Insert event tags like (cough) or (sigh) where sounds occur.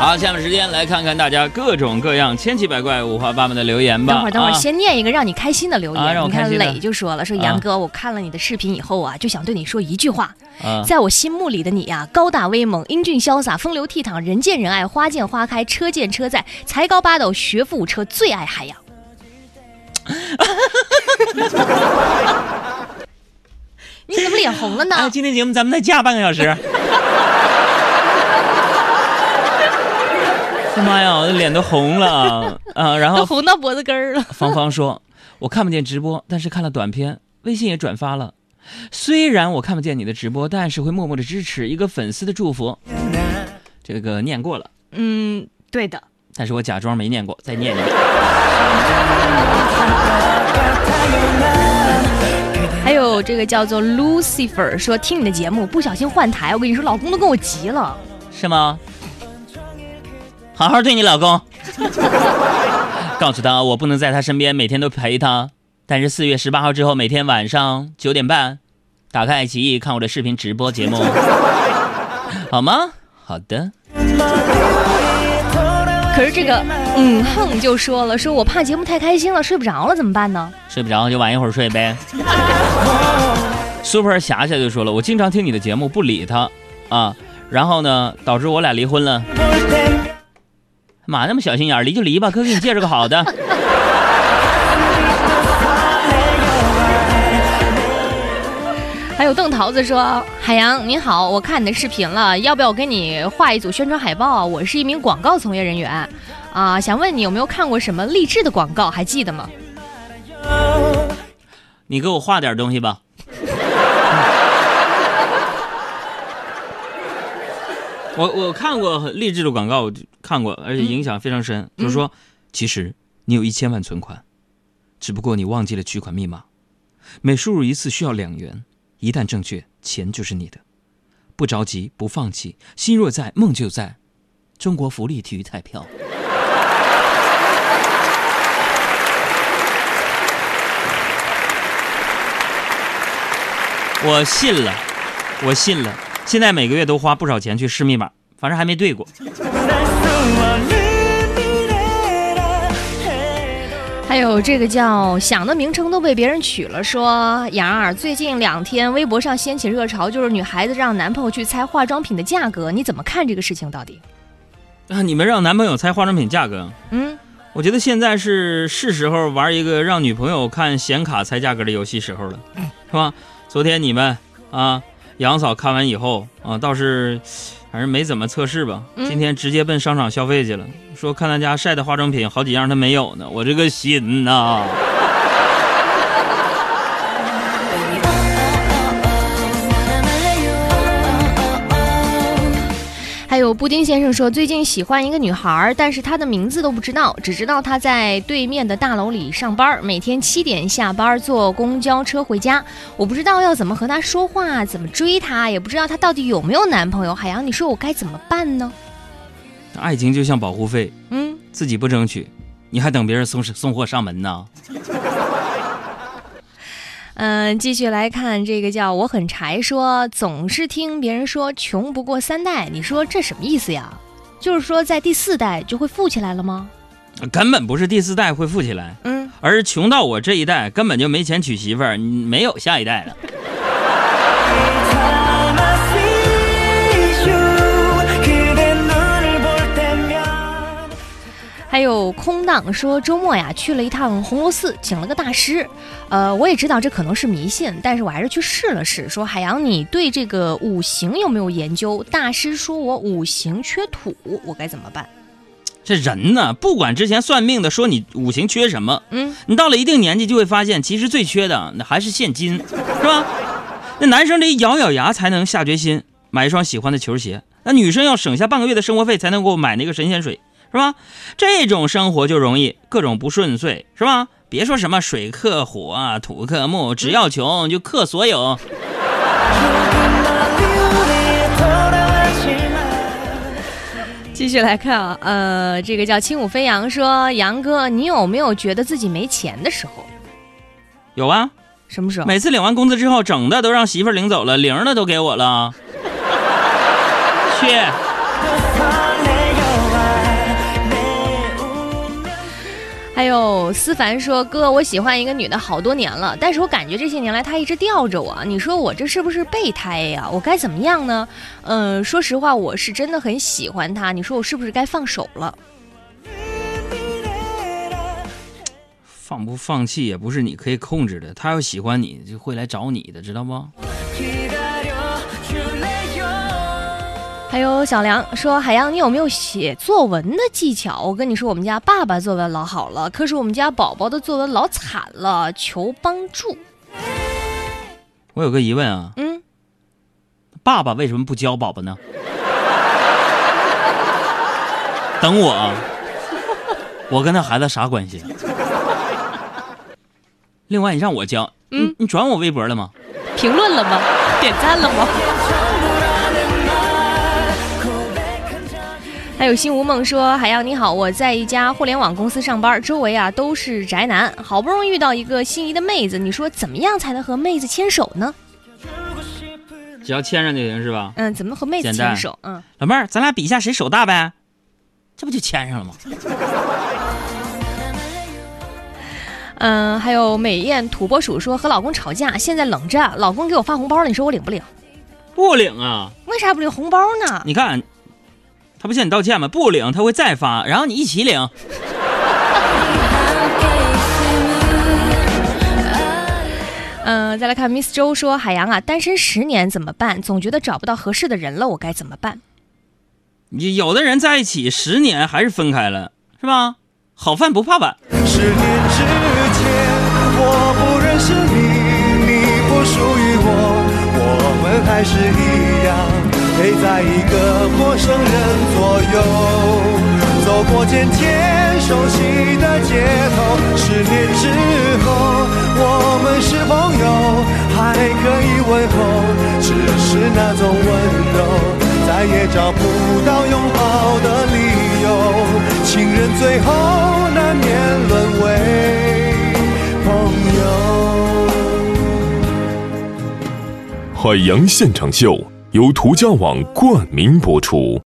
好，下面时间来看看大家各种各样、千奇百怪、五花八门的留言吧。等会儿，等会儿，啊先念一个让你开心的留言。啊让我你看开心的磊就说了，说啊杨哥，我看了你的视频以后啊，就想对你说一句话，啊在我心目里的你呀、高大威猛、英俊潇洒、风流倜傥、人见人爱、花见花开、车见车载、才高八斗、学富五车，最爱海洋。(laughs) 你怎么脸红了呢？哎，今天节目咱们再加半个小时。他妈呀，我的脸都红了 (laughs) 啊！然都后红到脖子根儿了。(laughs) 芳芳说：“我看不见直播，但是看了短片，微信也转发了。虽然我看不见你的直播，但是会默默的支持一个粉丝的祝福。这个念过了，嗯，对的。但是我假装没念过，再念一遍。(laughs) 还有这个叫做 Lucifer 说听你的节目不小心换台，我跟你说，老公都跟我急了。是吗？好好对你老公，(laughs) 告诉他我不能在他身边每天都陪他，但是四月十八号之后每天晚上九点半，打开爱奇艺看我的视频直播节目，(laughs) 好吗？好的。可是这个嗯哼就说了，说我怕节目太开心了，睡不着了，怎么办呢？睡不着就晚一会儿睡呗。Super 霞霞就说了，我经常听你的节目不理他啊，然后呢导致我俩离婚了。妈那么小心眼儿，离就离吧，哥给你介绍个好的。(laughs) 还有邓桃子说：“海洋你好，我看你的视频了，要不要我给你画一组宣传海报？我是一名广告从业人员，啊，想问你有没有看过什么励志的广告，还记得吗？你给我画点东西吧。我我看过很励志的广告，我就看过，而且影响非常深。就是说，其实你有一千万存款，只不过你忘记了取款密码，每输入一次需要两元，一旦正确，钱就是你的。不着急，不放弃，心若在，梦就在。中国福利体育彩票。我信了，我信了。现在每个月都花不少钱去试密码，反正还没对过。(laughs) 还有这个叫想的名称都被别人取了，说杨儿最近两天微博上掀起热潮，就是女孩子让男朋友去猜化妆品的价格，你怎么看这个事情？到底？啊，你们让男朋友猜化妆品价格？嗯，我觉得现在是是时候玩一个让女朋友看显卡猜价格的游戏时候了，是吧？昨天你们啊，杨嫂看完以后啊，倒是反正没怎么测试吧。嗯今天直接奔商场消费去了，说看他家晒的化妆品好几样他没有呢，我这个心呐、还布丁先生说，最近喜欢一个女孩，但是她的名字都不知道，只知道她在对面的大楼里上班，每天七点下班，坐公交车回家。我不知道要怎么和她说话，怎么追她，也不知道她到底有没有男朋友。海洋，你说我该怎么办呢？爱情就像保护费，嗯，自己不争取，你还等别人送送货上门呢？嗯，继续来看这个叫我很柴说，总是听别人说穷不过三代，你说这什么意思呀？就是说在第四代就会富起来了吗？根本不是第四代会富起来，嗯，而是穷到我这一代根本就没钱娶媳妇儿，没有下一代了。还有空荡说周末呀去了一趟红螺寺，请了个大师。呃，我也知道这可能是迷信，但是我还是去试了试。说海洋，你对这个五行有没有研究？大师说我五行缺土，我该怎么办？这人呢，不管之前算命的说你五行缺什么，嗯，你到了一定年纪就会发现，其实最缺的那还是现金，是吧？那男生得咬咬牙才能下决心买一双喜欢的球鞋，那女生要省下半个月的生活费才能够买那个神仙水，是吧？这种生活就容易各种不顺遂，是吧？别说什么水克火啊，土克木，只要穷就克所有。继续来看啊，呃，这个叫轻舞飞扬说，杨哥，你有没有觉得自己没钱的时候？有啊，什么时候？每次领完工资之后，整的都让媳妇儿领走了，零的都给我了。(laughs) 去。还有思凡说：“哥，我喜欢一个女的好多年了，但是我感觉这些年来她一直吊着我。你说我这是不是备胎呀？我该怎么样呢？嗯，说实话，我是真的很喜欢她。你说我是不是该放手了？放不放弃也不是你可以控制的。她要喜欢你，就会来找你的，知道不？”还有小梁说：“海洋，你有没有写作文的技巧？我跟你说，我们家爸爸作文老好了，可是我们家宝宝的作文老惨了，求帮助。”我有个疑问啊，嗯，爸爸为什么不教宝宝呢？等我啊，我跟他孩子啥关系？另外，你让我教，嗯，你转我微博了吗？评论了吗？点赞了吗？还有心无梦说：“海洋你好，我在一家互联网公司上班，周围啊都是宅男，好不容易遇到一个心仪的妹子，你说怎么样才能和妹子牵手呢？只要牵上就行是吧？嗯，怎么和妹子牵手？嗯，老妹儿，咱俩比一下谁手大呗，这不就牵上了吗？嗯，还有美艳土拨鼠说和老公吵架，现在冷战，老公给我发红包了，你说我领不领？不领啊？为啥不领红包呢？你看。”他不向你道歉吗？不领他会再发，然后你一起领。嗯，再来看 Miss 周说：“海洋啊，单身十年怎么办？总觉得找不到合适的人了，我该怎么办？”你有的人在一起十年还是分开了，是吧？好饭不怕晚。十年之前，我不认识你，你不属于我，我们还是一样。陪在一个陌生人左右，走过渐渐熟悉的街头。十年之后，我们是朋友，还可以问候，只是那种温柔，再也找不到拥抱的理由。情人最后难免沦为朋友。海洋现场秀。由途家网冠名播出。